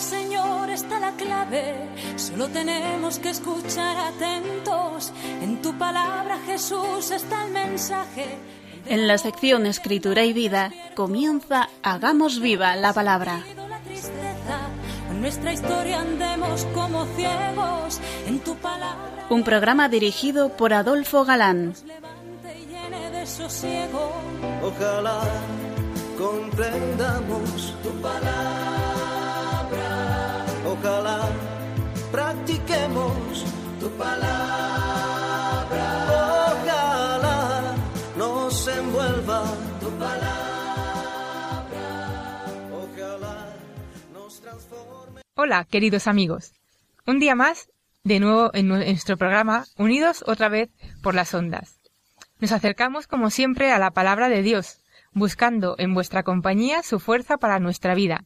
Señor, está la clave. Solo tenemos que escuchar atentos. En tu palabra, Jesús, está el mensaje. En la sección Escritura y Vida comienza Hagamos viva la palabra. La tristeza, en nuestra historia andemos como ciegos. En tu palabra, Un programa dirigido por Adolfo Galán. Ojalá comprendamos tu palabra. Ojalá practiquemos tu palabra. Ojalá nos envuelva tu palabra. Ojalá nos transforme. Hola, queridos amigos. Un día más, de nuevo en nuestro programa, unidos otra vez por las ondas. Nos acercamos, como siempre, a la palabra de Dios, buscando en vuestra compañía su fuerza para nuestra vida.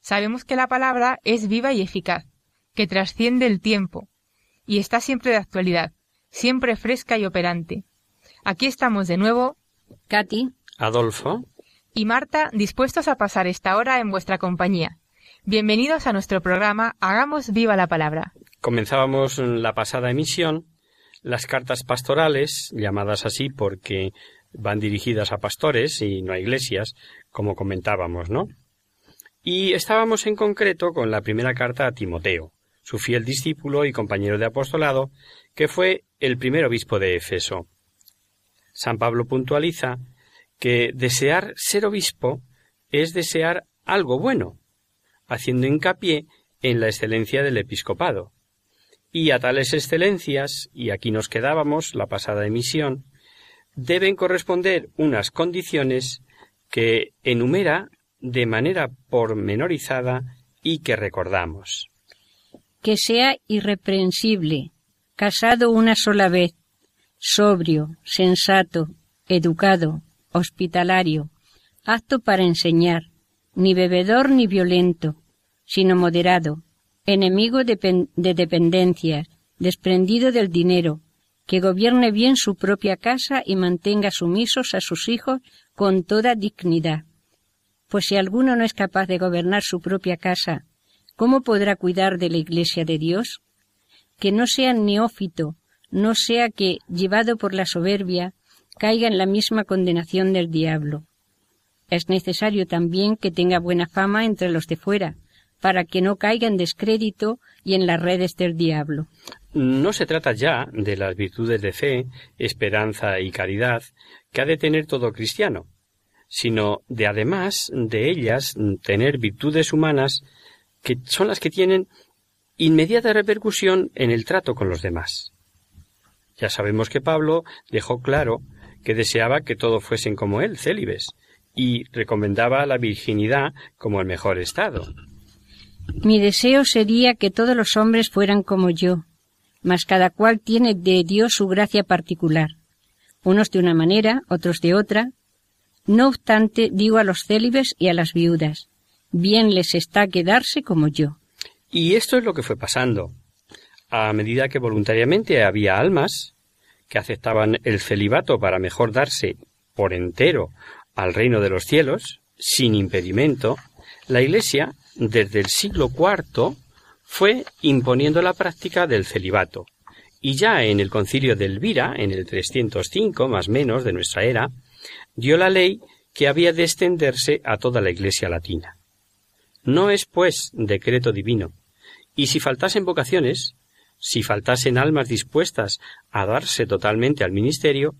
Sabemos que la palabra es viva y eficaz, que trasciende el tiempo, y está siempre de actualidad, siempre fresca y operante. Aquí estamos de nuevo, Katy, Adolfo, y Marta dispuestos a pasar esta hora en vuestra compañía. Bienvenidos a nuestro programa Hagamos viva la palabra. comenzábamos la pasada emisión las cartas pastorales, llamadas así porque van dirigidas a pastores y no a iglesias, como comentábamos, ¿no? Y estábamos en concreto con la primera carta a Timoteo, su fiel discípulo y compañero de apostolado, que fue el primer obispo de Efeso. San Pablo puntualiza que desear ser obispo es desear algo bueno, haciendo hincapié en la excelencia del episcopado. Y a tales excelencias, y aquí nos quedábamos la pasada emisión, deben corresponder unas condiciones que enumera de manera pormenorizada y que recordamos. que sea irreprensible, casado una sola vez, sobrio, sensato, educado, hospitalario, apto para enseñar, ni bebedor ni violento, sino moderado, enemigo de, pen- de dependencias, desprendido del dinero, que gobierne bien su propia casa y mantenga sumisos a sus hijos con toda dignidad. Pues si alguno no es capaz de gobernar su propia casa, ¿cómo podrá cuidar de la Iglesia de Dios? Que no sea neófito, no sea que, llevado por la soberbia, caiga en la misma condenación del diablo. Es necesario también que tenga buena fama entre los de fuera, para que no caiga en descrédito y en las redes del diablo. No se trata ya de las virtudes de fe, esperanza y caridad que ha de tener todo cristiano, sino de además de ellas tener virtudes humanas que son las que tienen inmediata repercusión en el trato con los demás. Ya sabemos que Pablo dejó claro que deseaba que todo fuesen como él, célibes, y recomendaba la virginidad como el mejor estado. Mi deseo sería que todos los hombres fueran como yo, mas cada cual tiene de Dios su gracia particular, unos de una manera, otros de otra. No obstante, digo a los célibes y a las viudas, bien les está quedarse como yo. Y esto es lo que fue pasando. A medida que voluntariamente había almas que aceptaban el celibato para mejor darse por entero al reino de los cielos, sin impedimento, la Iglesia, desde el siglo IV, fue imponiendo la práctica del celibato. Y ya en el concilio de Elvira, en el 305 más menos de nuestra era, dio la ley que había de extenderse a toda la Iglesia latina. No es, pues, decreto divino. Y si faltasen vocaciones, si faltasen almas dispuestas a darse totalmente al ministerio,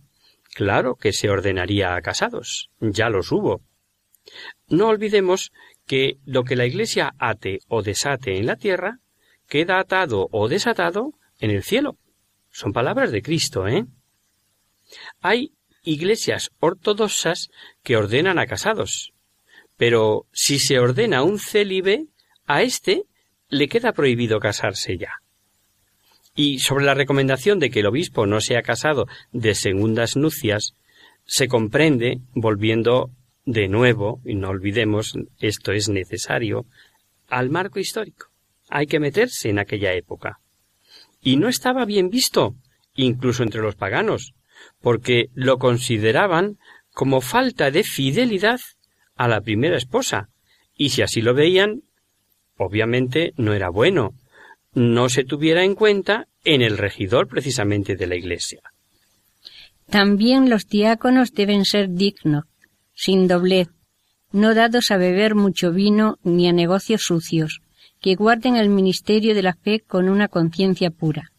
claro que se ordenaría a casados. Ya los hubo. No olvidemos que lo que la Iglesia ate o desate en la tierra, queda atado o desatado en el cielo. Son palabras de Cristo, ¿eh? Hay iglesias ortodoxas que ordenan a casados, pero si se ordena un célibe, a éste le queda prohibido casarse ya. Y sobre la recomendación de que el obispo no sea casado de segundas nupcias, se comprende, volviendo de nuevo, y no olvidemos, esto es necesario, al marco histórico. Hay que meterse en aquella época. Y no estaba bien visto, incluso entre los paganos, porque lo consideraban como falta de fidelidad a la primera esposa, y si así lo veían, obviamente no era bueno, no se tuviera en cuenta en el regidor precisamente de la Iglesia. También los diáconos deben ser dignos, sin doblez, no dados a beber mucho vino ni a negocios sucios, que guarden el ministerio de la fe con una conciencia pura.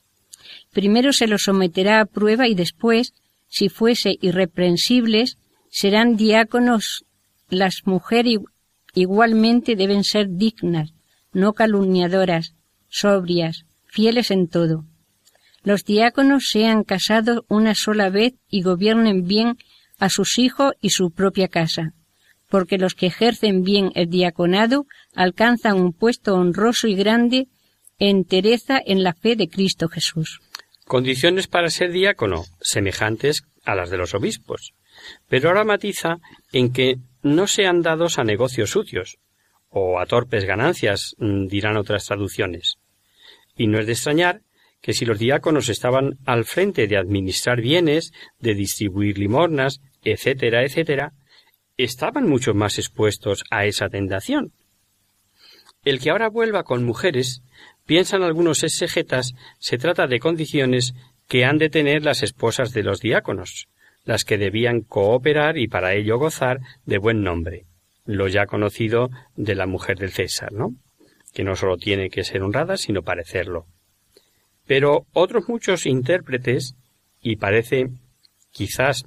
Primero se los someterá a prueba y después, si fuese irreprensibles, serán diáconos. Las mujeres igualmente deben ser dignas, no calumniadoras, sobrias, fieles en todo. Los diáconos sean casados una sola vez y gobiernen bien a sus hijos y su propia casa, porque los que ejercen bien el diaconado alcanzan un puesto honroso y grande entereza en la fe de Cristo Jesús. Condiciones para ser diácono semejantes a las de los obispos, pero ahora matiza en que no sean dados a negocios sucios o a torpes ganancias, mm, dirán otras traducciones. Y no es de extrañar que si los diáconos estaban al frente de administrar bienes, de distribuir limornas, etcétera, etcétera, estaban mucho más expuestos a esa tentación. El que ahora vuelva con mujeres, piensan algunos exegetas, se trata de condiciones que han de tener las esposas de los diáconos, las que debían cooperar y para ello gozar de buen nombre, lo ya conocido de la mujer del César, ¿no? que no sólo tiene que ser honrada, sino parecerlo. Pero otros muchos intérpretes, y parece quizás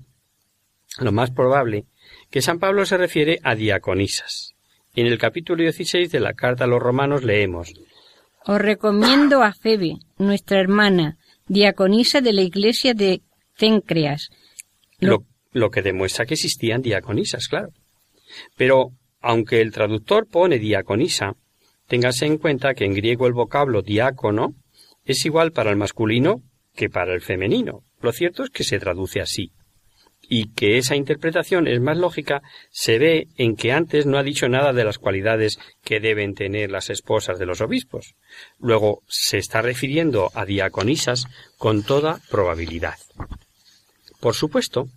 lo más probable, que San Pablo se refiere a diaconisas. En el capítulo 16 de la carta a los romanos leemos Os recomiendo a Febe, nuestra hermana, diaconisa de la iglesia de Cencreas. lo, lo que demuestra que existían diaconisas, claro. Pero, aunque el traductor pone diaconisa, téngase en cuenta que en griego el vocablo diácono es igual para el masculino que para el femenino. Lo cierto es que se traduce así. Y que esa interpretación es más lógica se ve en que antes no ha dicho nada de las cualidades que deben tener las esposas de los obispos. Luego se está refiriendo a diaconisas con toda probabilidad. Por supuesto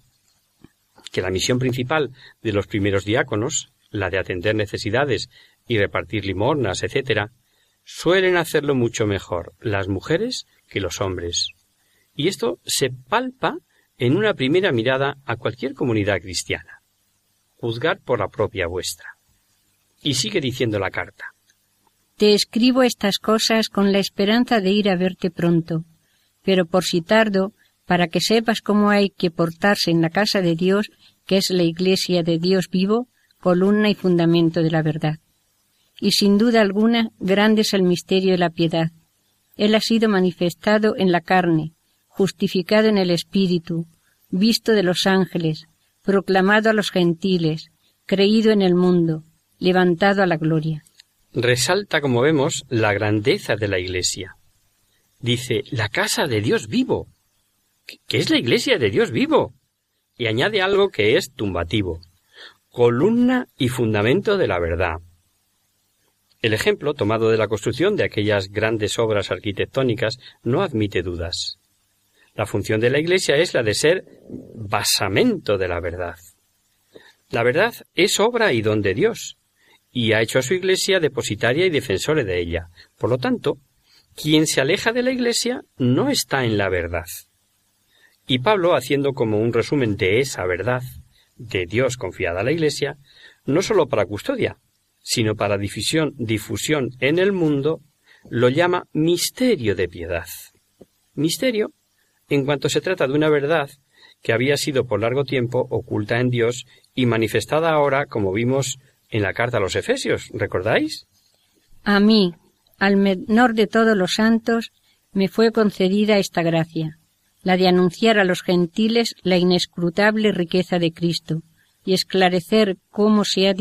que la misión principal de los primeros diáconos, la de atender necesidades y repartir limornas, etc., suelen hacerlo mucho mejor las mujeres que los hombres. Y esto se palpa en una primera mirada a cualquier comunidad cristiana. Juzgar por la propia vuestra. Y sigue diciendo la carta. Te escribo estas cosas con la esperanza de ir a verte pronto, pero por si tardo, para que sepas cómo hay que portarse en la casa de Dios, que es la iglesia de Dios vivo, columna y fundamento de la verdad y sin duda alguna grande es el misterio de la piedad. Él ha sido manifestado en la carne, justificado en el Espíritu, visto de los ángeles, proclamado a los gentiles, creído en el mundo, levantado a la gloria. Resalta, como vemos, la grandeza de la Iglesia. Dice, la casa de Dios vivo. ¿Qué es la Iglesia de Dios vivo? Y añade algo que es tumbativo. Columna y fundamento de la verdad. El ejemplo, tomado de la construcción de aquellas grandes obras arquitectónicas, no admite dudas. La función de la Iglesia es la de ser basamento de la verdad. La verdad es obra y don de Dios, y ha hecho a su Iglesia depositaria y defensora de ella. Por lo tanto, quien se aleja de la Iglesia no está en la verdad. Y Pablo, haciendo como un resumen de esa verdad, de Dios confiada a la Iglesia, no sólo para custodia, sino para difusión, difusión en el mundo, lo llama misterio de piedad. Misterio en cuanto se trata de una verdad que había sido por largo tiempo oculta en Dios y manifestada ahora, como vimos en la carta a los Efesios, ¿recordáis? A mí, al menor de todos los santos, me fue concedida esta gracia, la de anunciar a los gentiles la inescrutable riqueza de Cristo y esclarecer cómo se ha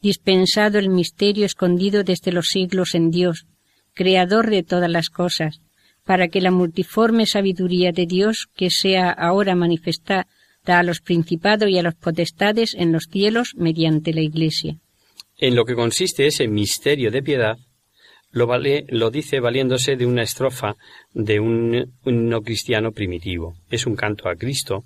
dispensado el misterio escondido desde los siglos en Dios, creador de todas las cosas, para que la multiforme sabiduría de Dios que sea ahora manifestada a los principados y a los potestades en los cielos mediante la Iglesia. En lo que consiste ese misterio de piedad, lo, dice valiéndose de una estrofa de un no cristiano primitivo. Es un canto a Cristo,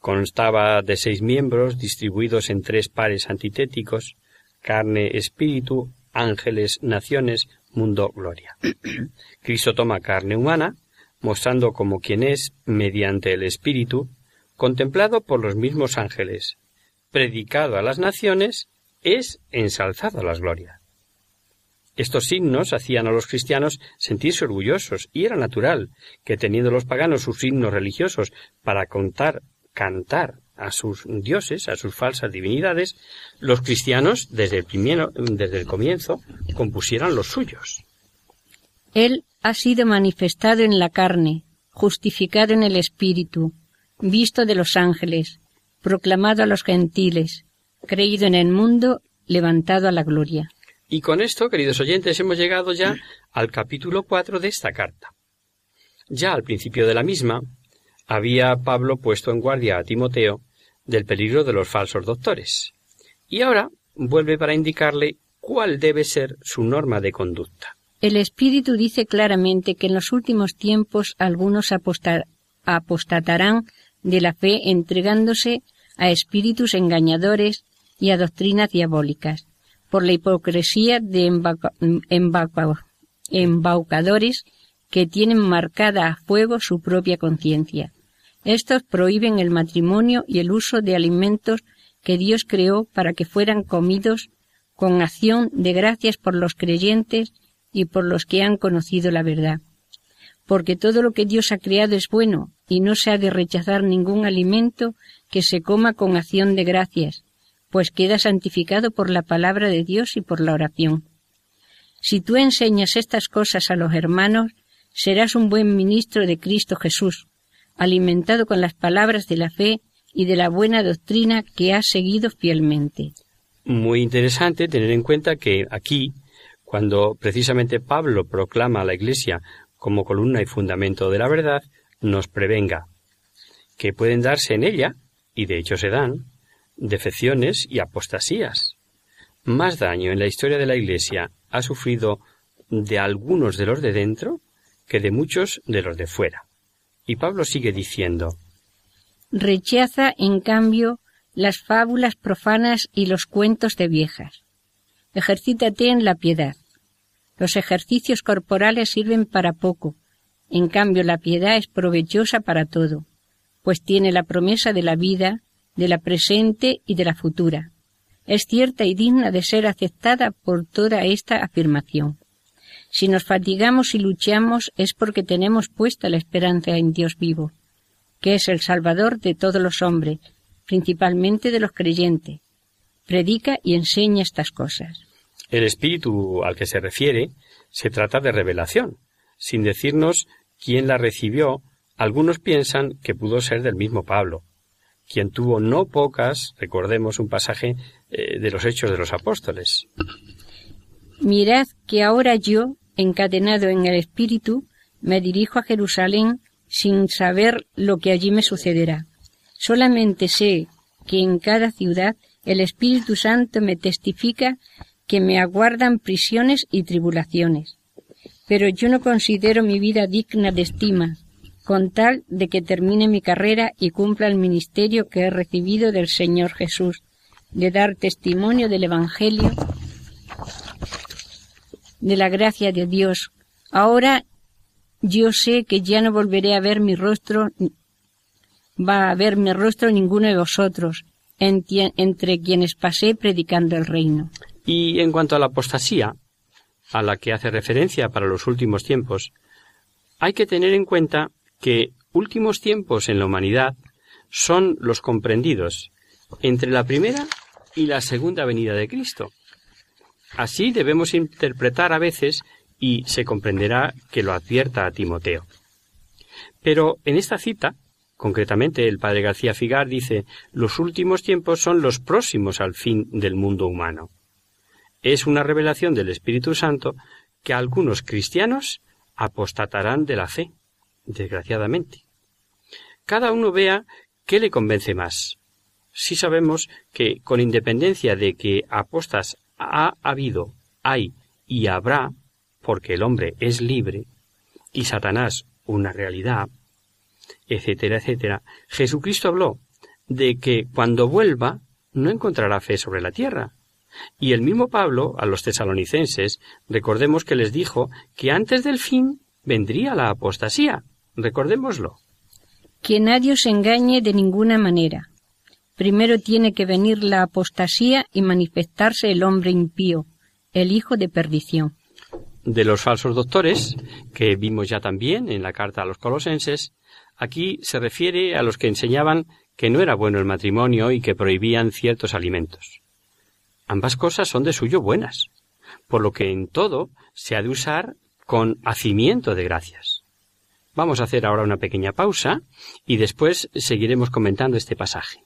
constaba de seis miembros distribuidos en tres pares antitéticos, carne, espíritu, ángeles, naciones, mundo, gloria. Cristo toma carne humana, mostrando como quien es mediante el Espíritu, contemplado por los mismos ángeles, predicado a las naciones, es ensalzado a las glorias. Estos signos hacían a los cristianos sentirse orgullosos, y era natural que teniendo los paganos sus signos religiosos para contar, cantar a sus dioses, a sus falsas divinidades, los cristianos desde el, primero, desde el comienzo compusieran los suyos. Él ha sido manifestado en la carne, justificado en el Espíritu, visto de los ángeles, proclamado a los gentiles, creído en el mundo, levantado a la gloria. Y con esto, queridos oyentes, hemos llegado ya al capítulo 4 de esta carta. Ya al principio de la misma, había Pablo puesto en guardia a Timoteo del peligro de los falsos doctores. Y ahora vuelve para indicarle cuál debe ser su norma de conducta. El Espíritu dice claramente que en los últimos tiempos algunos apostatarán de la fe entregándose a espíritus engañadores y a doctrinas diabólicas, por la hipocresía de embaucadores que tienen marcada a fuego su propia conciencia. Estos prohíben el matrimonio y el uso de alimentos que Dios creó para que fueran comidos con acción de gracias por los creyentes y por los que han conocido la verdad. Porque todo lo que Dios ha creado es bueno y no se ha de rechazar ningún alimento que se coma con acción de gracias, pues queda santificado por la palabra de Dios y por la oración. Si tú enseñas estas cosas a los hermanos, serás un buen ministro de Cristo Jesús, alimentado con las palabras de la fe y de la buena doctrina que ha seguido fielmente. Muy interesante tener en cuenta que aquí, cuando precisamente Pablo proclama a la Iglesia como columna y fundamento de la verdad, nos prevenga que pueden darse en ella, y de hecho se dan, defecciones y apostasías. Más daño en la historia de la Iglesia ha sufrido de algunos de los de dentro que de muchos de los de fuera. Y Pablo sigue diciendo Rechaza, en cambio, las fábulas profanas y los cuentos de viejas. Ejercítate en la piedad. Los ejercicios corporales sirven para poco, en cambio la piedad es provechosa para todo, pues tiene la promesa de la vida, de la presente y de la futura. Es cierta y digna de ser aceptada por toda esta afirmación. Si nos fatigamos y luchamos es porque tenemos puesta la esperanza en Dios vivo, que es el Salvador de todos los hombres, principalmente de los creyentes. Predica y enseña estas cosas. El espíritu al que se refiere se trata de revelación, sin decirnos quién la recibió. Algunos piensan que pudo ser del mismo Pablo, quien tuvo no pocas, recordemos un pasaje eh, de los Hechos de los Apóstoles. Mirad que ahora yo, encadenado en el Espíritu, me dirijo a Jerusalén sin saber lo que allí me sucederá. Solamente sé que en cada ciudad el Espíritu Santo me testifica que me aguardan prisiones y tribulaciones. Pero yo no considero mi vida digna de estima, con tal de que termine mi carrera y cumpla el ministerio que he recibido del Señor Jesús, de dar testimonio del Evangelio de la gracia de Dios. Ahora yo sé que ya no volveré a ver mi rostro, va a ver mi rostro ninguno de vosotros, entre quienes pasé predicando el reino. Y en cuanto a la apostasía, a la que hace referencia para los últimos tiempos, hay que tener en cuenta que últimos tiempos en la humanidad son los comprendidos entre la primera y la segunda venida de Cristo. Así debemos interpretar a veces y se comprenderá que lo advierta a Timoteo. Pero en esta cita, concretamente el padre García Figar dice los últimos tiempos son los próximos al fin del mundo humano. Es una revelación del Espíritu Santo que algunos cristianos apostatarán de la fe, desgraciadamente. Cada uno vea qué le convence más. Si sabemos que, con independencia de que apostas ha habido, hay y habrá, porque el hombre es libre, y Satanás una realidad, etcétera, etcétera, Jesucristo habló de que cuando vuelva no encontrará fe sobre la tierra, Y el mismo Pablo, a los tesalonicenses, recordemos que les dijo que antes del fin vendría la apostasía. Recordémoslo. Que nadie os engañe de ninguna manera. Primero tiene que venir la apostasía y manifestarse el hombre impío, el hijo de perdición. De los falsos doctores, que vimos ya también en la carta a los colosenses, aquí se refiere a los que enseñaban que no era bueno el matrimonio y que prohibían ciertos alimentos. Ambas cosas son de suyo buenas, por lo que en todo se ha de usar con hacimiento de gracias. Vamos a hacer ahora una pequeña pausa y después seguiremos comentando este pasaje.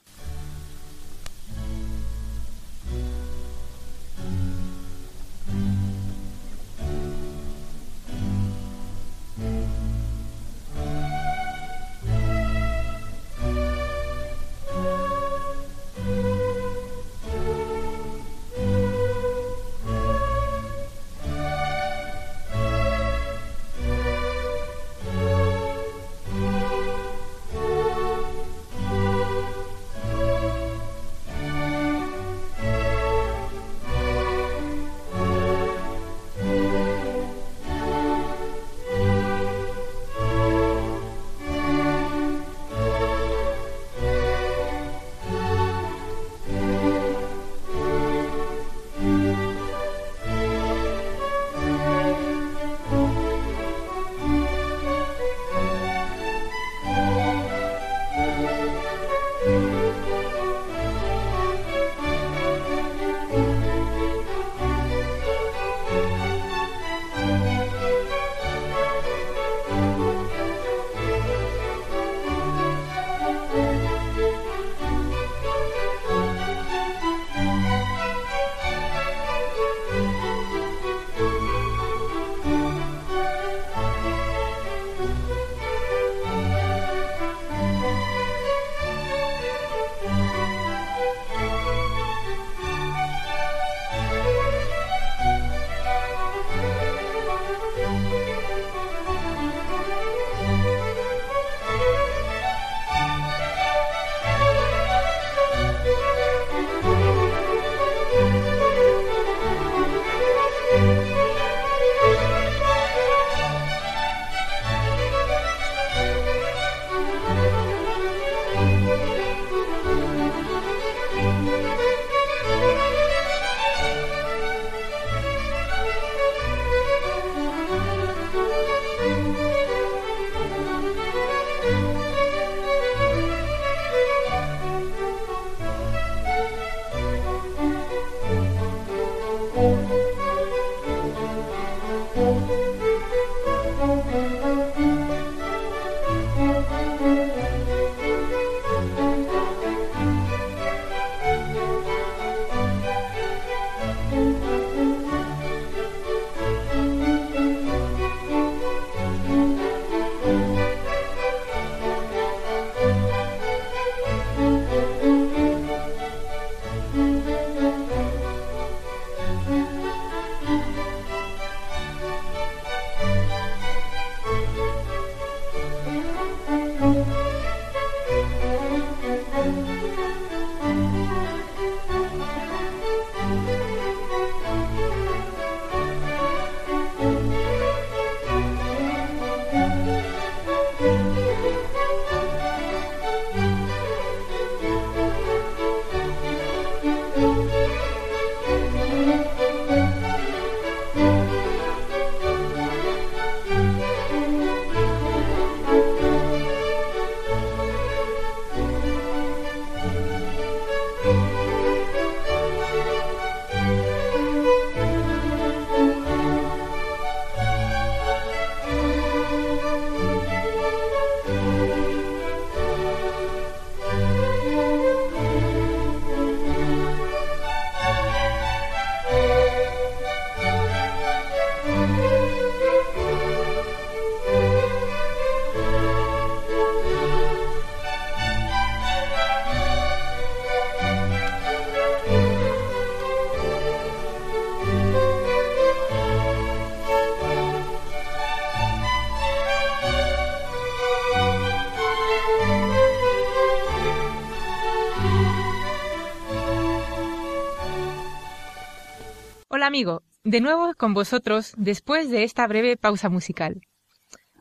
De nuevo con vosotros después de esta breve pausa musical.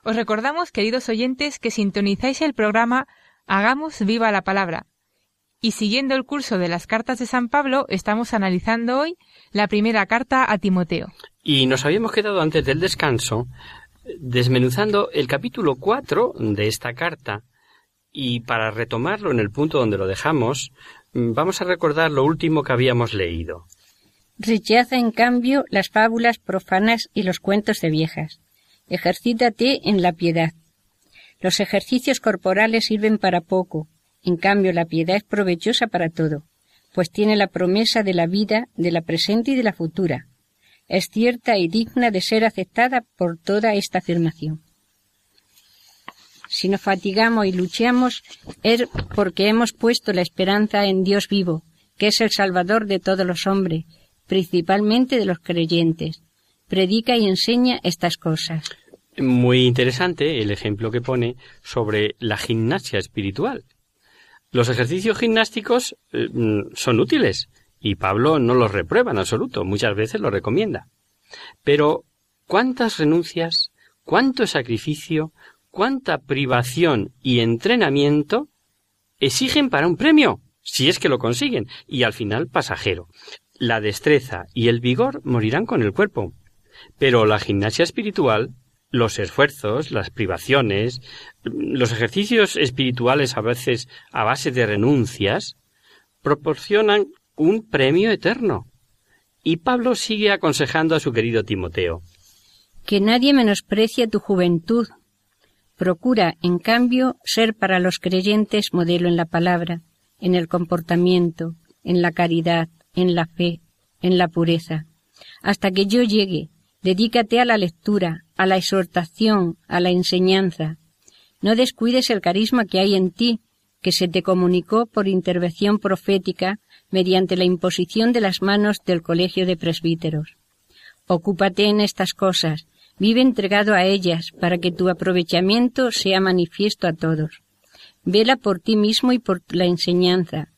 Os recordamos, queridos oyentes, que sintonizáis el programa Hagamos viva la palabra. Y siguiendo el curso de las cartas de San Pablo, estamos analizando hoy la primera carta a Timoteo. Y nos habíamos quedado antes del descanso desmenuzando el capítulo 4 de esta carta. Y para retomarlo en el punto donde lo dejamos, vamos a recordar lo último que habíamos leído. Rechaza, en cambio, las fábulas profanas y los cuentos de viejas. Ejercítate en la piedad. Los ejercicios corporales sirven para poco, en cambio la piedad es provechosa para todo, pues tiene la promesa de la vida, de la presente y de la futura. Es cierta y digna de ser aceptada por toda esta afirmación. Si nos fatigamos y luchamos es porque hemos puesto la esperanza en Dios vivo, que es el Salvador de todos los hombres, principalmente de los creyentes. Predica y enseña estas cosas. Muy interesante el ejemplo que pone sobre la gimnasia espiritual. Los ejercicios gimnásticos eh, son útiles y Pablo no los reprueba en absoluto, muchas veces los recomienda. Pero ¿cuántas renuncias, cuánto sacrificio, cuánta privación y entrenamiento exigen para un premio? Si es que lo consiguen, y al final pasajero. La destreza y el vigor morirán con el cuerpo. Pero la gimnasia espiritual los esfuerzos, las privaciones, los ejercicios espirituales a veces a base de renuncias, proporcionan un premio eterno. Y Pablo sigue aconsejando a su querido Timoteo. Que nadie menosprecie tu juventud. Procura, en cambio, ser para los creyentes modelo en la palabra, en el comportamiento, en la caridad, en la fe, en la pureza, hasta que yo llegue, Dedícate a la lectura, a la exhortación, a la enseñanza. No descuides el carisma que hay en ti, que se te comunicó por intervención profética mediante la imposición de las manos del Colegio de Presbíteros. Ocúpate en estas cosas, vive entregado a ellas para que tu aprovechamiento sea manifiesto a todos. Vela por ti mismo y por la enseñanza.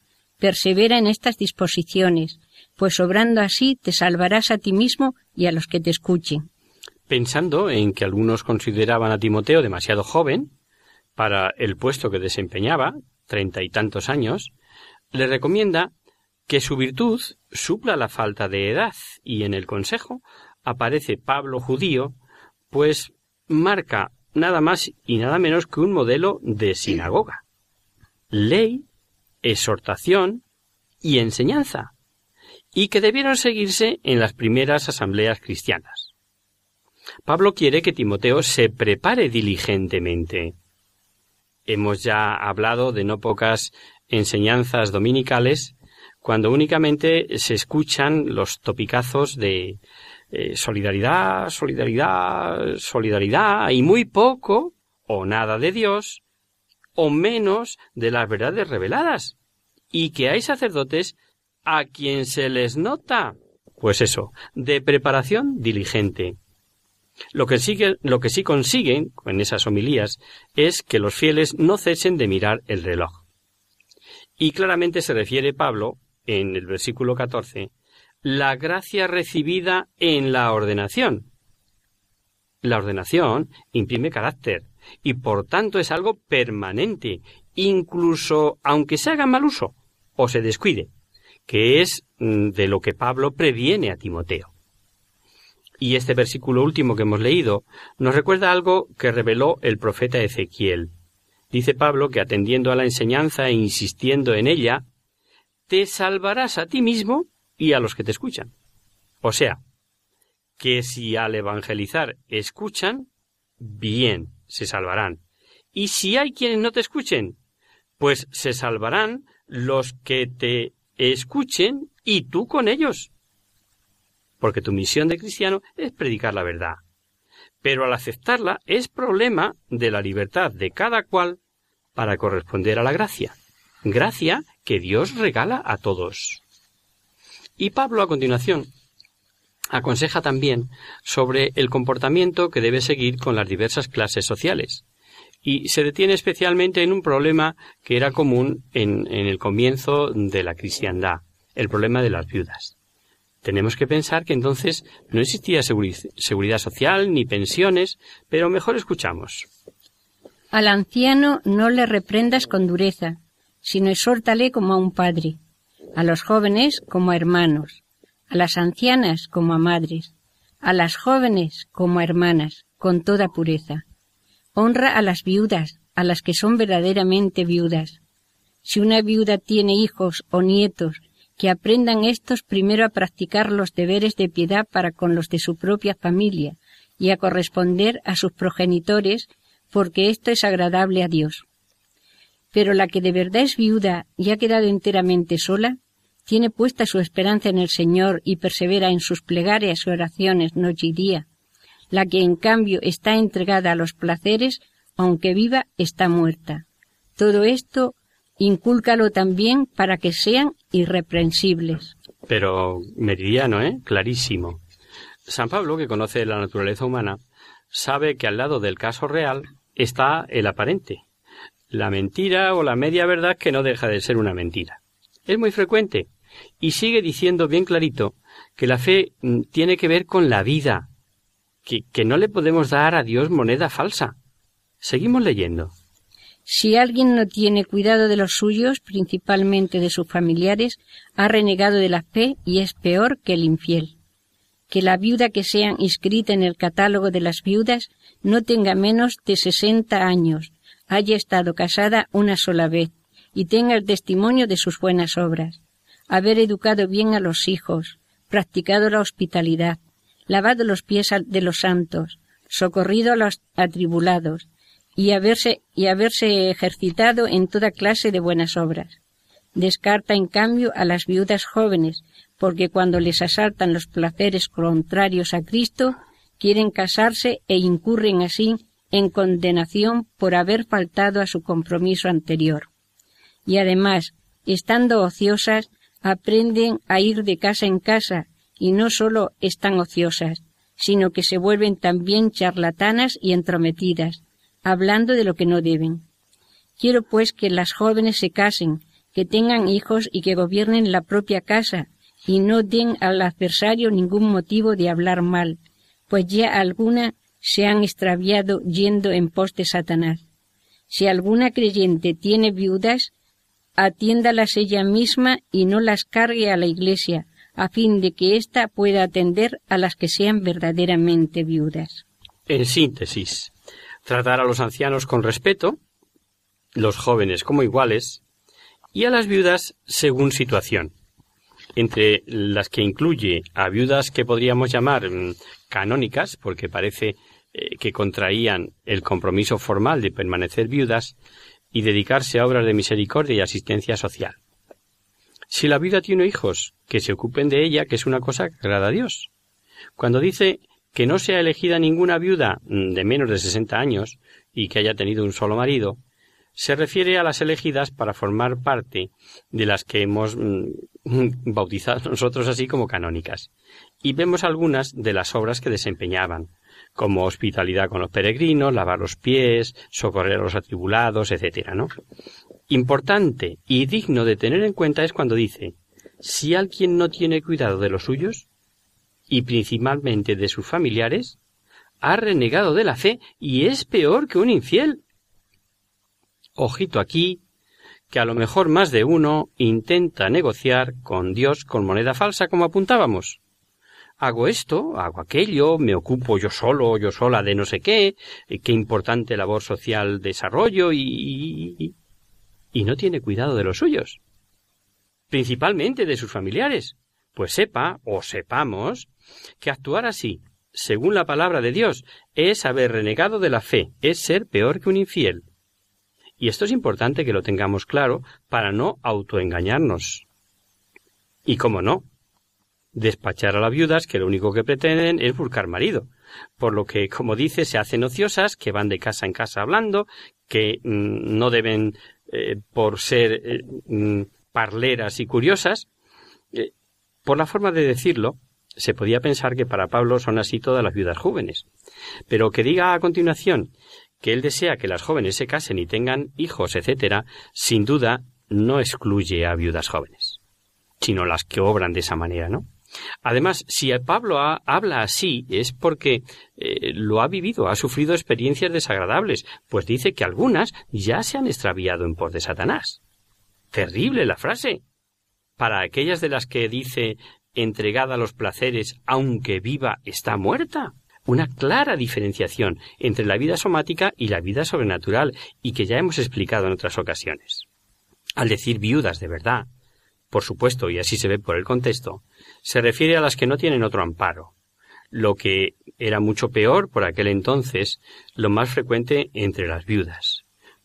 Persevera en estas disposiciones, pues obrando así te salvarás a ti mismo y a los que te escuchen. Pensando en que algunos consideraban a Timoteo demasiado joven para el puesto que desempeñaba, treinta y tantos años, le recomienda que su virtud supla la falta de edad y en el consejo aparece Pablo judío, pues marca nada más y nada menos que un modelo de sinagoga. Ley, exhortación y enseñanza, y que debieron seguirse en las primeras asambleas cristianas. Pablo quiere que Timoteo se prepare diligentemente. Hemos ya hablado de no pocas enseñanzas dominicales cuando únicamente se escuchan los topicazos de eh, solidaridad, solidaridad, solidaridad y muy poco o nada de Dios o menos de las verdades reveladas y que hay sacerdotes a quien se les nota, pues eso, de preparación diligente. Lo que, sigue, lo que sí consiguen con esas homilías es que los fieles no cesen de mirar el reloj. Y claramente se refiere Pablo, en el versículo 14, la gracia recibida en la ordenación. La ordenación imprime carácter y por tanto es algo permanente, incluso aunque se haga mal uso o se descuide que es mm, de lo que Pablo previene a Timoteo. Y este versículo último que hemos leído nos recuerda algo que reveló el profeta Ezequiel. Dice Pablo que atendiendo a la enseñanza e insistiendo en ella, te salvarás a ti mismo y a los que te escuchan. O sea, que si al evangelizar escuchan, bien, se salvarán. Y si hay quienes no te escuchen, pues se salvarán los que te escuchen y tú con ellos. Porque tu misión de cristiano es predicar la verdad. Pero al aceptarla es problema de la libertad de cada cual para corresponder a la gracia. Gracia que Dios regala a todos. Y Pablo a continuación aconseja también sobre el comportamiento que debe seguir con las diversas clases sociales, y se detiene especialmente en un problema que era común en, el comienzo de la cristiandad, el problema de las viudas. Tenemos que pensar que entonces no existía seguri- seguridad social ni pensiones, pero mejor escuchamos. Al anciano no le reprendas con dureza, sino exhórtale como a un padre, a los jóvenes como a hermanos, a las ancianas como a madres, a las jóvenes como a hermanas, con toda pureza. Honra a las viudas, a las que son verdaderamente viudas. Si una viuda tiene hijos o nietos, que aprendan estos primero a practicar los deberes de piedad para con los de su propia familia y a corresponder a sus progenitores, porque esto es agradable a Dios. Pero la que de verdad es viuda y ha quedado enteramente sola, tiene puesta su esperanza en el Señor y persevera en sus plegarias y oraciones noche y día. La que en cambio está entregada a los placeres, aunque viva, está muerta. Todo esto incúlcalo también para que sean irreprensibles. Pero meridiano, ¿eh? Clarísimo. San Pablo, que conoce la naturaleza humana, sabe que al lado del caso real está el aparente, la mentira o la media verdad que no deja de ser una mentira. Es muy frecuente y sigue diciendo bien clarito que la fe mm, tiene que ver con la vida, que, que no le podemos dar a Dios moneda falsa. Seguimos leyendo. Si alguien no tiene cuidado de los suyos, principalmente de sus familiares, ha renegado de la fe y es peor que el infiel. Que la viuda que sea inscrita en el catálogo de las viudas no tenga menos de sesenta años, haya estado casada una sola vez y tenga el testimonio de sus buenas obras, haber educado bien a los hijos, practicado la hospitalidad, lavado los pies de los santos, socorrido a los atribulados, y haberse, y haberse ejercitado en toda clase de buenas obras. Descarta, en cambio, a las viudas jóvenes, porque cuando les asaltan los placeres contrarios a Cristo, quieren casarse e incurren así en condenación por haber faltado a su compromiso anterior. Y además, estando ociosas, aprenden a ir de casa en casa, y no sólo están ociosas, sino que se vuelven también charlatanas y entrometidas, hablando de lo que no deben. Quiero pues que las jóvenes se casen, que tengan hijos y que gobiernen la propia casa, y no den al adversario ningún motivo de hablar mal, pues ya alguna se han extraviado yendo en pos de Satanás. Si alguna creyente tiene viudas, atiéndalas ella misma y no las cargue a la iglesia, a fin de que ésta pueda atender a las que sean verdaderamente viudas. En síntesis, tratar a los ancianos con respeto, los jóvenes como iguales, y a las viudas según situación, entre las que incluye a viudas que podríamos llamar mm, canónicas, porque parece eh, que contraían el compromiso formal de permanecer viudas y dedicarse a obras de misericordia y asistencia social. Si la viuda tiene hijos, que se ocupen de ella, que es una cosa que agrada a Dios. Cuando dice que no sea elegida ninguna viuda de menos de 60 años y que haya tenido un solo marido, se refiere a las elegidas para formar parte de las que hemos mm, bautizado nosotros así como canónicas. Y vemos algunas de las obras que desempeñaban, como hospitalidad con los peregrinos, lavar los pies, socorrer a los atribulados, etcétera, ¿no? Importante y digno de tener en cuenta es cuando dice si alguien no tiene cuidado de los suyos, y principalmente de sus familiares, ha renegado de la fe y es peor que un infiel. Ojito aquí, que a lo mejor más de uno intenta negociar con Dios con moneda falsa como apuntábamos. Hago esto, hago aquello, me ocupo yo solo, yo sola de no sé qué, eh, qué importante labor social desarrollo y, y, y no tiene cuidado de los suyos. Principalmente de sus familiares. Pues sepa, o sepamos, que actuar así, según la palabra de Dios, es haber renegado de la fe, es ser peor que un infiel. Y esto es importante que lo tengamos claro para no autoengañarnos. Y cómo no, despachar a las viudas que lo único que pretenden es buscar marido, por lo que, como dice, se hacen ociosas, que van de casa en casa hablando, que mm, no deben, eh, por ser eh, mm, parleras y curiosas, eh, por la forma de decirlo, se podía pensar que para Pablo son así todas las viudas jóvenes. Pero que diga a continuación que él desea que las jóvenes se casen y tengan hijos, etcétera, sin duda no excluye a viudas jóvenes, sino las que obran de esa manera, ¿no? Además, si Pablo habla así es porque eh, lo ha vivido, ha sufrido experiencias desagradables, pues dice que algunas ya se han extraviado en pos de Satanás. Terrible la frase. Para aquellas de las que dice entregada a los placeres, aunque viva, está muerta. Una clara diferenciación entre la vida somática y la vida sobrenatural, y que ya hemos explicado en otras ocasiones. Al decir viudas de verdad, por supuesto, y así se ve por el contexto, se refiere a las que no tienen otro amparo, lo que era mucho peor por aquel entonces, lo más frecuente entre las viudas.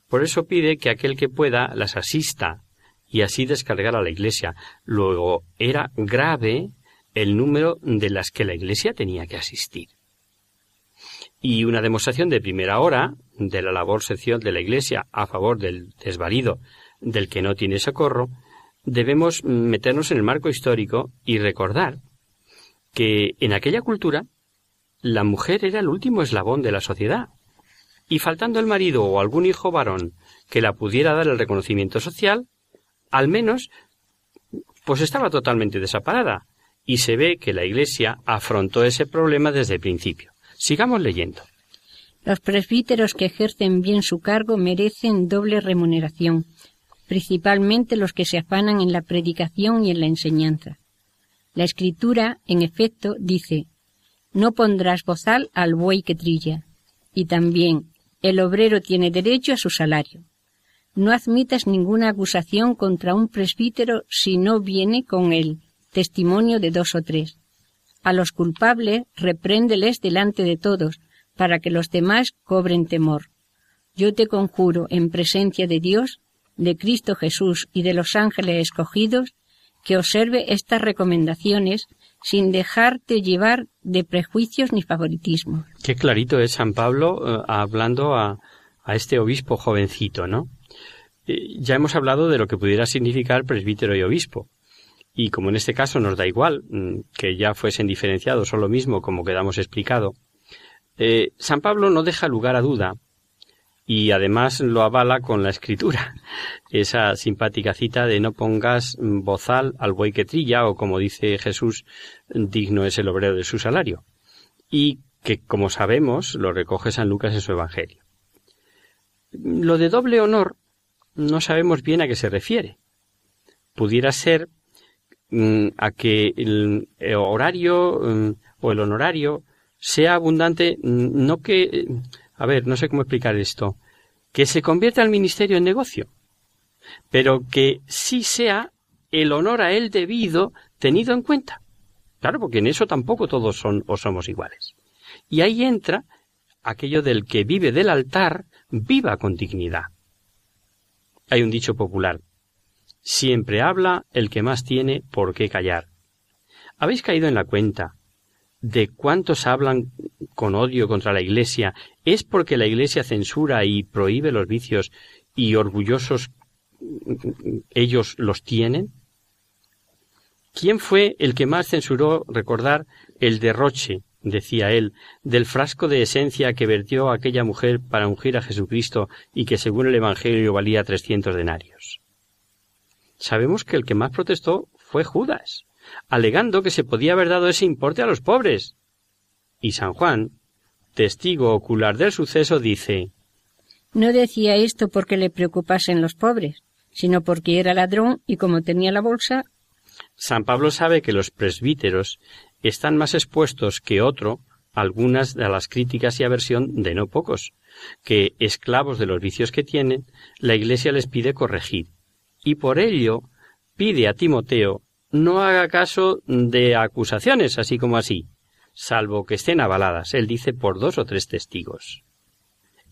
Por eso pide que aquel que pueda las asista y así descargar a la Iglesia. Luego era grave el número de las que la Iglesia tenía que asistir. Y una demostración de primera hora de la labor sección de la Iglesia a favor del desvalido del que no tiene socorro, debemos meternos en el marco histórico y recordar que en aquella cultura la mujer era el último eslabón de la sociedad, y faltando el marido o algún hijo varón que la pudiera dar el reconocimiento social, al menos pues estaba totalmente desaparada, y se ve que la Iglesia afrontó ese problema desde el principio. Sigamos leyendo. Los presbíteros que ejercen bien su cargo merecen doble remuneración, principalmente los que se afanan en la predicación y en la enseñanza. La escritura, en efecto, dice, no pondrás bozal al buey que trilla, y también el obrero tiene derecho a su salario. No admitas ninguna acusación contra un presbítero si no viene con el testimonio de dos o tres. A los culpables repréndeles delante de todos, para que los demás cobren temor. Yo te conjuro en presencia de Dios de Cristo Jesús y de los ángeles escogidos, que observe estas recomendaciones sin dejarte llevar de prejuicios ni favoritismo. Qué clarito es San Pablo eh, hablando a, a, este obispo jovencito, ¿no? Eh, ya hemos hablado de lo que pudiera significar presbítero y obispo. Y como en este caso nos da igual mm, que ya fuesen diferenciados o lo mismo como quedamos explicado, eh, San Pablo no deja lugar a duda y además lo avala con la escritura. Esa simpática cita de no pongas bozal al buey que trilla o como dice Jesús, digno es el obrero de su salario. Y que, como sabemos, lo recoge San Lucas en su Evangelio. Lo de doble honor no sabemos bien a qué se refiere. Pudiera ser mm, a que el horario mm, o el honorario sea abundante, mm, no que a ver, no sé cómo explicar esto, que se convierta el ministerio en negocio, pero que sí sea el honor a él debido tenido en cuenta. Claro, porque en eso tampoco todos son o somos iguales. Y ahí entra aquello del que vive del altar, viva con dignidad. Hay un dicho popular, siempre habla el que más tiene por qué callar. ¿Habéis caído en la cuenta de cuántos hablan con odio contra la Iglesia es porque la Iglesia censura y prohíbe los vicios y orgullosos ellos los tienen? ¿Quién fue el que más censuró recordar el derroche, decía él, del frasco de esencia que vertió aquella mujer para ungir a Jesucristo y que según el Evangelio valía trescientos denarios? Sabemos que el que más protestó fue Judas alegando que se podía haber dado ese importe a los pobres. Y San Juan, testigo ocular del suceso, dice No decía esto porque le preocupasen los pobres, sino porque era ladrón y como tenía la bolsa. San Pablo sabe que los presbíteros están más expuestos que otro algunas de las críticas y aversión de no pocos, que, esclavos de los vicios que tienen, la Iglesia les pide corregir, y por ello pide a Timoteo no haga caso de acusaciones así como así, salvo que estén avaladas, él dice, por dos o tres testigos.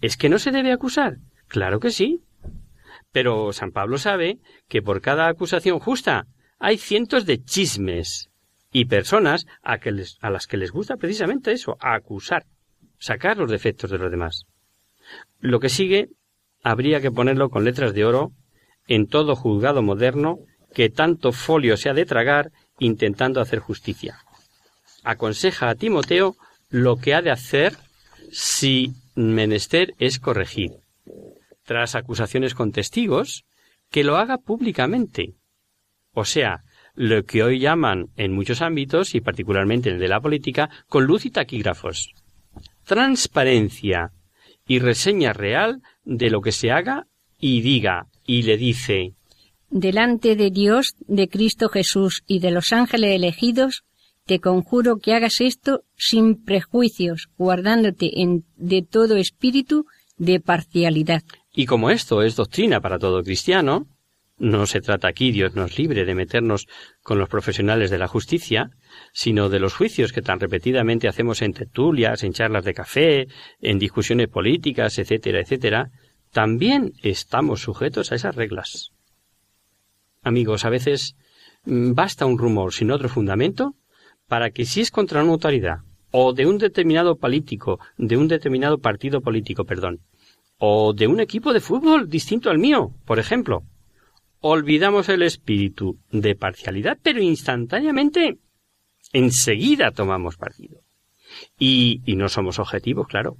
¿Es que no se debe acusar? Claro que sí. Pero San Pablo sabe que por cada acusación justa hay cientos de chismes y personas a, las que les gusta precisamente eso, acusar, sacar los defectos de los demás. Lo que sigue habría que ponerlo con letras de oro en todo juzgado moderno que tanto folio se ha de tragar intentando hacer justicia. Aconseja a Timoteo lo que ha de hacer si menester es corregir. Tras acusaciones con testigos, que lo haga públicamente. O sea, lo que hoy llaman en muchos ámbitos, y particularmente en el de la política, con luz y taquígrafos. Transparencia y reseña real de lo que se haga y diga, y le dice Delante de Dios, de Cristo Jesús y de los ángeles elegidos, te conjuro que hagas esto sin prejuicios, guardándote en, de todo espíritu de parcialidad. Y como esto es doctrina para todo cristiano, no se trata aquí, Dios nos libre, de meternos con los profesionales de la justicia, sino de los juicios que tan repetidamente hacemos en tertulias, en charlas de café, en discusiones políticas, etcétera, etcétera, también estamos sujetos a esas reglas. Amigos, a veces mm, basta un rumor sin otro fundamento para que si es contra una autoridad o de un determinado político, de un determinado partido político, perdón, o de un equipo de fútbol distinto al mío, por ejemplo, olvidamos el espíritu de parcialidad, pero instantáneamente, enseguida tomamos partido. Y, y no somos objetivos, claro.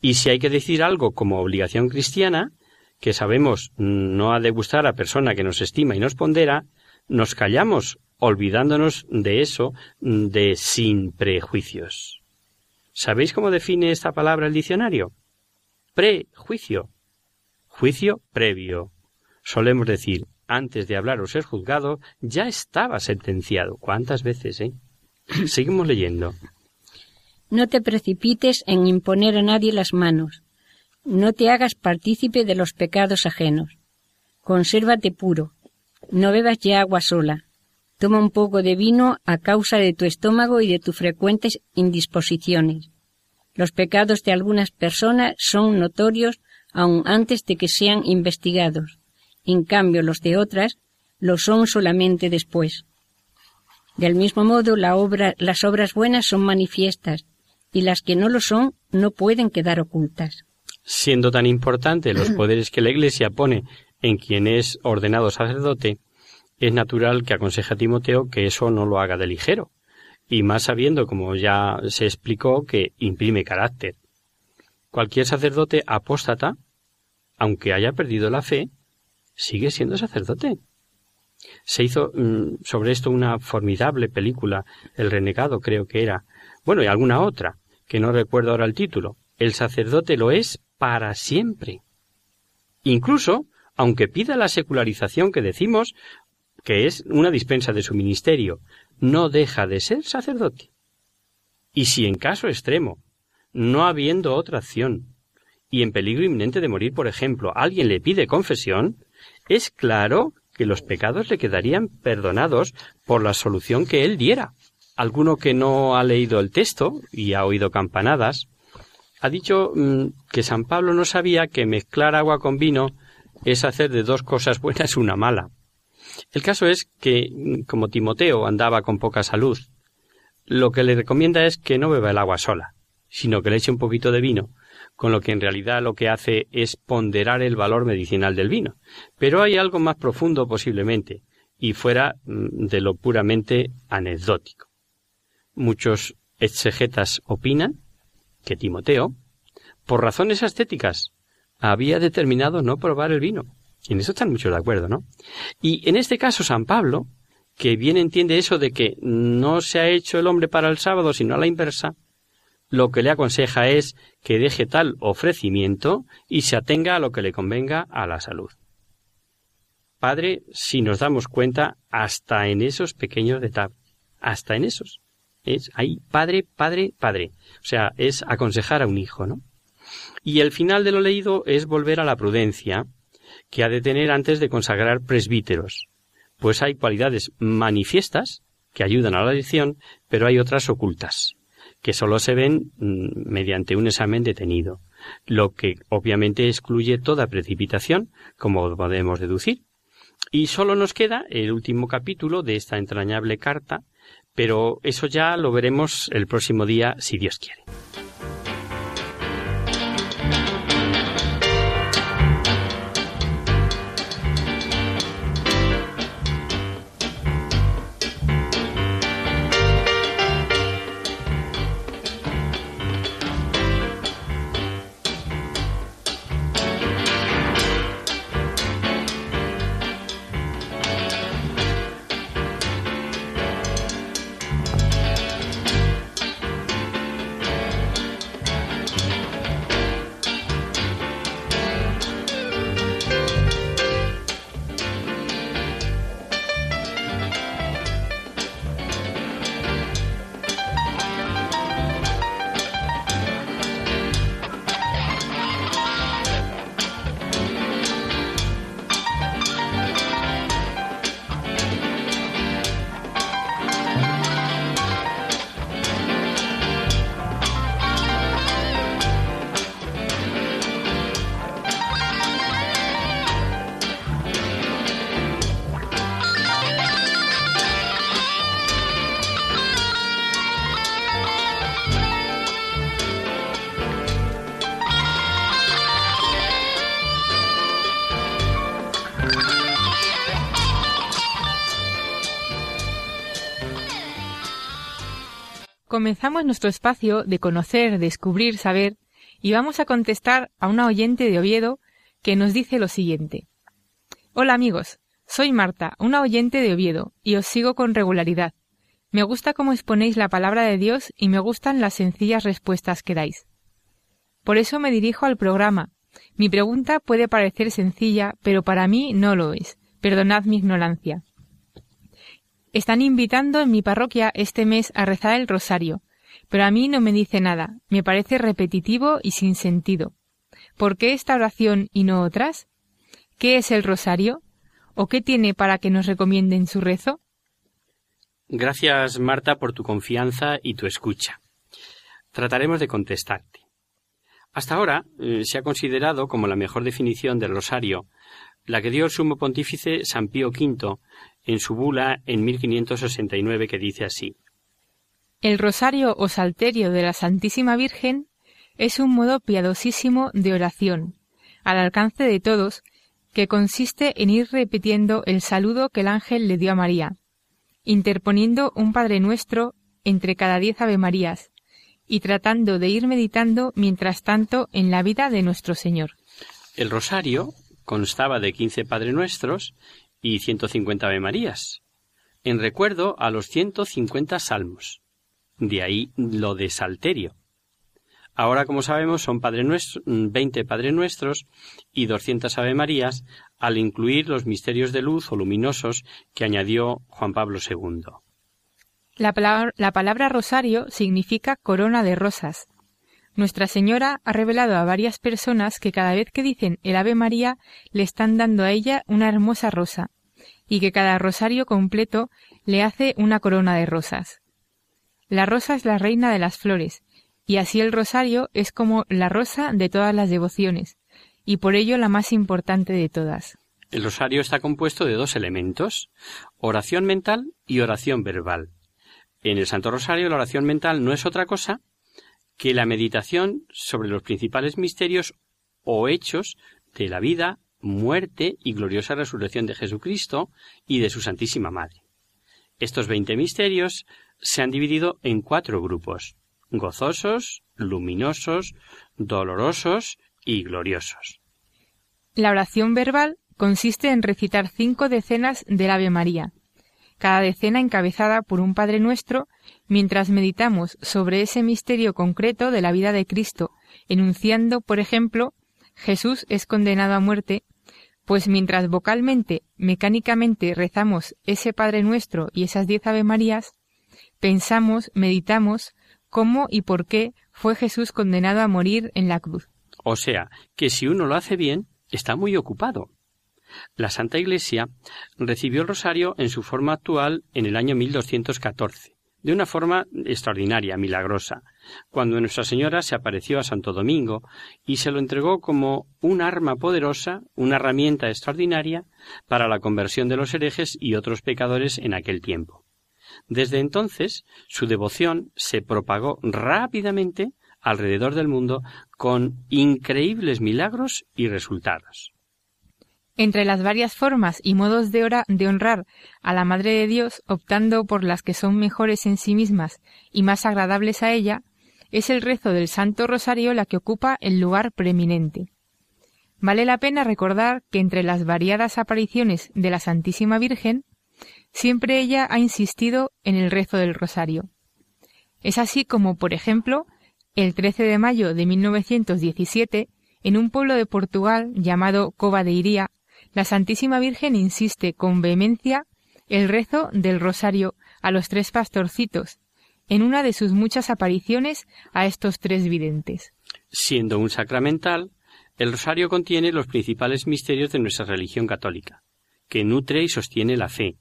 Y si hay que decir algo como obligación cristiana, que sabemos no ha de gustar a persona que nos estima y nos pondera, nos callamos olvidándonos de eso de sin prejuicios. ¿Sabéis cómo define esta palabra el diccionario? Prejuicio. Juicio previo. Solemos decir, antes de hablar o ser juzgado, ya estaba sentenciado. ¿Cuántas veces, eh? Seguimos leyendo. No te precipites en imponer a nadie las manos. No te hagas partícipe de los pecados ajenos. Consérvate puro. No bebas ya agua sola. Toma un poco de vino a causa de tu estómago y de tus frecuentes indisposiciones. Los pecados de algunas personas son notorios aun antes de que sean investigados. En cambio, los de otras lo son solamente después. Del mismo modo, las obras buenas son manifiestas y las que no lo son no pueden quedar ocultas. Siendo tan importante los poderes que la Iglesia pone en quien es ordenado sacerdote, es natural que aconseje a Timoteo que eso no lo haga de ligero, y más sabiendo, como ya se explicó, que imprime carácter. Cualquier sacerdote apóstata, aunque haya perdido la fe, sigue siendo sacerdote. Se hizo mm, sobre esto una formidable película, El renegado creo que era, bueno, y alguna otra, que no recuerdo ahora el título. El sacerdote lo es para siempre. Incluso, aunque pida la secularización que decimos, que es una dispensa de su ministerio, no deja de ser sacerdote. Y si en caso extremo, no habiendo otra acción, y en peligro inminente de morir, por ejemplo, alguien le pide confesión, es claro que los pecados le quedarían perdonados por la solución que él diera. Alguno que no ha leído el texto y ha oído campanadas, ha dicho mm, que San Pablo no sabía que mezclar agua con vino es hacer de dos cosas buenas una mala. El caso es que, como Timoteo andaba con poca salud, lo que le recomienda es que no beba el agua sola, sino que le eche un poquito de vino, con lo que en realidad lo que hace es ponderar el valor medicinal del vino. Pero hay algo más profundo posiblemente, y fuera mm, de lo puramente anecdótico. Muchos exegetas opinan que Timoteo, por razones estéticas, había determinado no probar el vino, en eso están muchos de acuerdo, ¿no? Y en este caso San Pablo, que bien entiende eso de que no se ha hecho el hombre para el sábado, sino a la inversa, lo que le aconseja es que deje tal ofrecimiento y se atenga a lo que le convenga a la salud. Padre, si nos damos cuenta, hasta en esos pequeños detalles, hasta en esos. Es ahí, padre, padre, padre. O sea, es aconsejar a un hijo, ¿no? Y el final de lo leído es volver a la prudencia, que ha de tener antes de consagrar presbíteros, pues hay cualidades manifiestas que ayudan a la elección, pero hay otras ocultas, que sólo se ven mm, mediante un examen detenido, lo que obviamente excluye toda precipitación, como podemos deducir. Y solo nos queda el último capítulo de esta entrañable carta, pero eso ya lo veremos el próximo día, si Dios quiere. Comenzamos nuestro espacio de conocer, descubrir, saber, y vamos a contestar a una oyente de Oviedo que nos dice lo siguiente. Hola amigos, soy Marta, una oyente de Oviedo, y os sigo con regularidad. Me gusta cómo exponéis la palabra de Dios y me gustan las sencillas respuestas que dais. Por eso me dirijo al programa. Mi pregunta puede parecer sencilla, pero para mí no lo es. Perdonad mi ignorancia. Están invitando en mi parroquia este mes a rezar el rosario, pero a mí no me dice nada, me parece repetitivo y sin sentido. ¿Por qué esta oración y no otras? ¿Qué es el rosario? ¿O qué tiene para que nos recomienden su rezo? Gracias, Marta, por tu confianza y tu escucha. Trataremos de contestarte. Hasta ahora eh, se ha considerado como la mejor definición del rosario la que dio el sumo pontífice San Pío V en su bula en 1569 que dice así. El rosario o salterio de la Santísima Virgen es un modo piadosísimo de oración, al alcance de todos, que consiste en ir repitiendo el saludo que el ángel le dio a María, interponiendo un Padre Nuestro entre cada diez Ave Marías, y tratando de ir meditando mientras tanto en la vida de nuestro Señor. El rosario constaba de quince Padre Nuestros y 150 Ave Marías, en recuerdo a los 150 salmos. De ahí lo de salterio. Ahora, como sabemos, son padre nuestro, 20 Padre Nuestros y 200 Ave Marías, al incluir los misterios de luz o luminosos que añadió Juan Pablo II. La palabra rosario significa corona de rosas. Nuestra Señora ha revelado a varias personas que cada vez que dicen el Ave María le están dando a ella una hermosa rosa, y que cada rosario completo le hace una corona de rosas. La rosa es la reina de las flores, y así el rosario es como la rosa de todas las devociones, y por ello la más importante de todas. El rosario está compuesto de dos elementos, oración mental y oración verbal. En el Santo Rosario la oración mental no es otra cosa que la meditación sobre los principales misterios o hechos de la vida, muerte y gloriosa resurrección de Jesucristo y de su Santísima Madre. Estos veinte misterios se han dividido en cuatro grupos gozosos, luminosos, dolorosos y gloriosos. La oración verbal consiste en recitar cinco decenas del Ave María, cada decena encabezada por un Padre Nuestro, mientras meditamos sobre ese misterio concreto de la vida de Cristo, enunciando, por ejemplo, Jesús es condenado a muerte, pues mientras vocalmente, mecánicamente rezamos ese Padre Nuestro y esas diez Ave Marías, pensamos, meditamos cómo y por qué fue Jesús condenado a morir en la cruz. O sea, que si uno lo hace bien, está muy ocupado. La Santa Iglesia recibió el rosario en su forma actual en el año 1214, de una forma extraordinaria, milagrosa, cuando Nuestra Señora se apareció a Santo Domingo y se lo entregó como un arma poderosa, una herramienta extraordinaria para la conversión de los herejes y otros pecadores en aquel tiempo. Desde entonces su devoción se propagó rápidamente alrededor del mundo con increíbles milagros y resultados. Entre las varias formas y modos de, de honrar a la Madre de Dios, optando por las que son mejores en sí mismas y más agradables a ella, es el rezo del Santo Rosario la que ocupa el lugar preeminente. Vale la pena recordar que entre las variadas apariciones de la Santísima Virgen, siempre ella ha insistido en el rezo del Rosario. Es así como, por ejemplo, el 13 de mayo de 1917, en un pueblo de Portugal llamado Cova de Iría, la Santísima Virgen insiste con vehemencia el rezo del rosario a los tres pastorcitos, en una de sus muchas apariciones a estos tres videntes. Siendo un sacramental, el rosario contiene los principales misterios de nuestra religión católica, que nutre y sostiene la fe,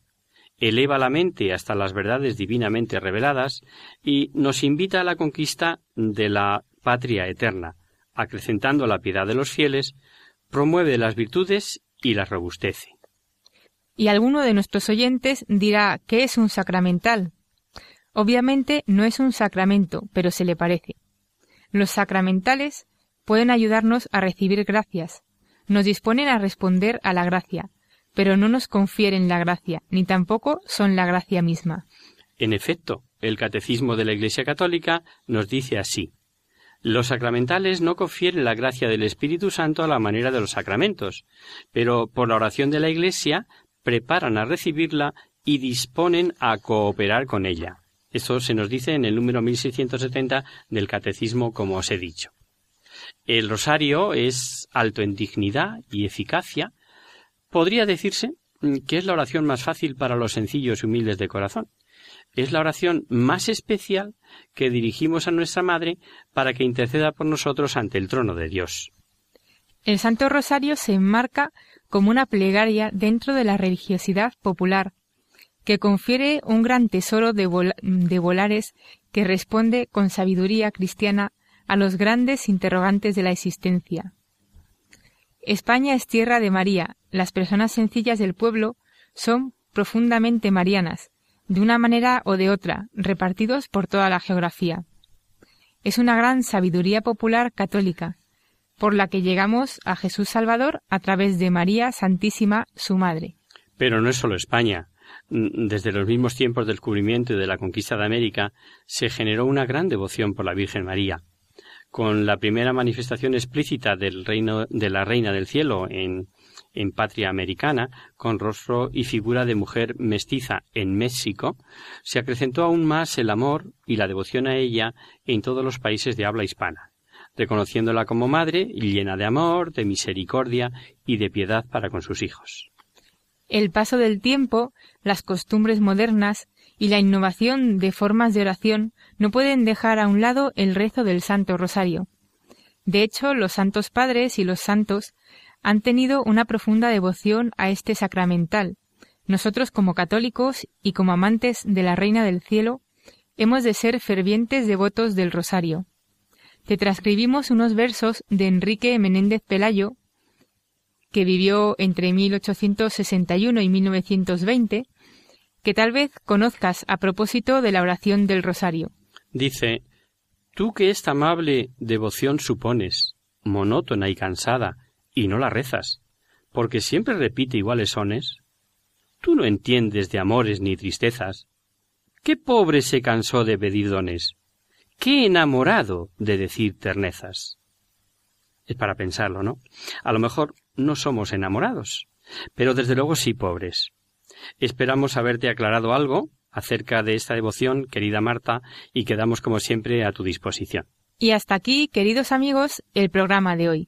eleva la mente hasta las verdades divinamente reveladas y nos invita a la conquista de la patria eterna, acrecentando la piedad de los fieles, promueve las virtudes y las robustece. Y alguno de nuestros oyentes dirá ¿qué es un sacramental? Obviamente no es un sacramento, pero se le parece. Los sacramentales pueden ayudarnos a recibir gracias, nos disponen a responder a la gracia, pero no nos confieren la gracia, ni tampoco son la gracia misma. En efecto, el Catecismo de la Iglesia Católica nos dice así. Los sacramentales no confieren la gracia del Espíritu Santo a la manera de los sacramentos, pero por la oración de la Iglesia preparan a recibirla y disponen a cooperar con ella. Esto se nos dice en el número 1670 del Catecismo, como os he dicho. El rosario es alto en dignidad y eficacia. Podría decirse que es la oración más fácil para los sencillos y humildes de corazón. Es la oración más especial que dirigimos a nuestra Madre para que interceda por nosotros ante el trono de Dios. El Santo Rosario se enmarca como una plegaria dentro de la religiosidad popular, que confiere un gran tesoro de, volares que responde con sabiduría cristiana a los grandes interrogantes de la existencia. España es tierra de María, las personas sencillas del pueblo son profundamente marianas, de una manera o de otra, repartidos por toda la geografía. Es una gran sabiduría popular católica, por la que llegamos a Jesús Salvador a través de María Santísima, su Madre. Pero no es solo España. Desde los mismos tiempos del descubrimiento y de la conquista de América se generó una gran devoción por la Virgen María. Con la primera manifestación explícita del reino de la Reina del Cielo en en patria americana, con rostro y figura de mujer mestiza en México, se acrecentó aún más el amor y la devoción a ella en todos los países de habla hispana, reconociéndola como madre llena de amor, de misericordia y de piedad para con sus hijos. El paso del tiempo, las costumbres modernas y la innovación de formas de oración no pueden dejar a un lado el rezo del Santo Rosario. De hecho, los santos padres y los santos han tenido una profunda devoción a este sacramental. Nosotros como católicos y como amantes de la Reina del Cielo, hemos de ser fervientes devotos del Rosario. Te transcribimos unos versos de Enrique Menéndez Pelayo, que vivió entre 1861 y 1920, que tal vez conozcas a propósito de la oración del Rosario. Dice, Tú que esta amable devoción supones, monótona y cansada, y no la rezas, porque siempre repite iguales sones. Tú no entiendes de amores ni tristezas. ¿Qué pobre se cansó de pedir dones? ¿Qué enamorado de decir ternezas? Es para pensarlo, ¿no? A lo mejor no somos enamorados, pero desde luego sí pobres. Esperamos haberte aclarado algo acerca de esta devoción, querida Marta, y quedamos como siempre a tu disposición. Y hasta aquí, queridos amigos, el programa de hoy.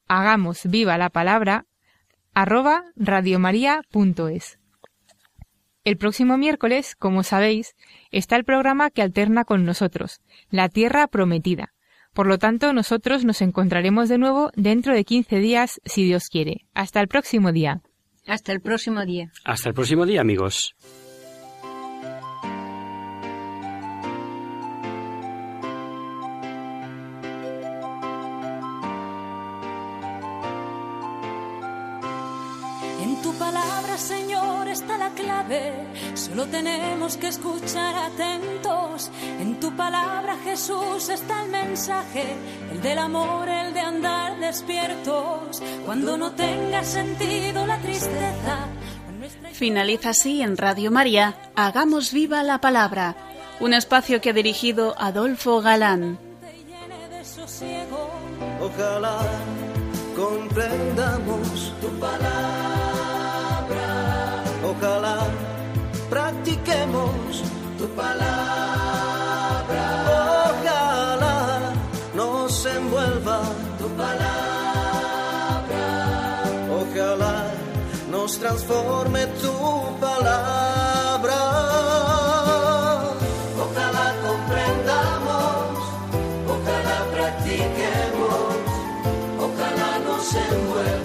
hagamos viva la palabra arroba radiomaria.es. El próximo miércoles, como sabéis, está el programa que alterna con nosotros, La Tierra Prometida. Por lo tanto, nosotros nos encontraremos de nuevo dentro de 15 días, si Dios quiere. Hasta el próximo día. Hasta el próximo día. Hasta el próximo día, amigos. Solo tenemos que escuchar atentos. En tu palabra, Jesús, está el mensaje, el del amor, el de andar despiertos. Cuando no tenga sentido la tristeza. Finaliza así en Radio María, Hagamos viva la palabra, un espacio que ha dirigido Adolfo Galán. Ojalá comprendamos tu palabra ojalá practiquemos tu palabra. Ojalá nos envuelva tu palabra. Ojalá nos transforme tu palabra. Ojalá comprendamos, ojalá practiquemos, ojalá nos envuelva.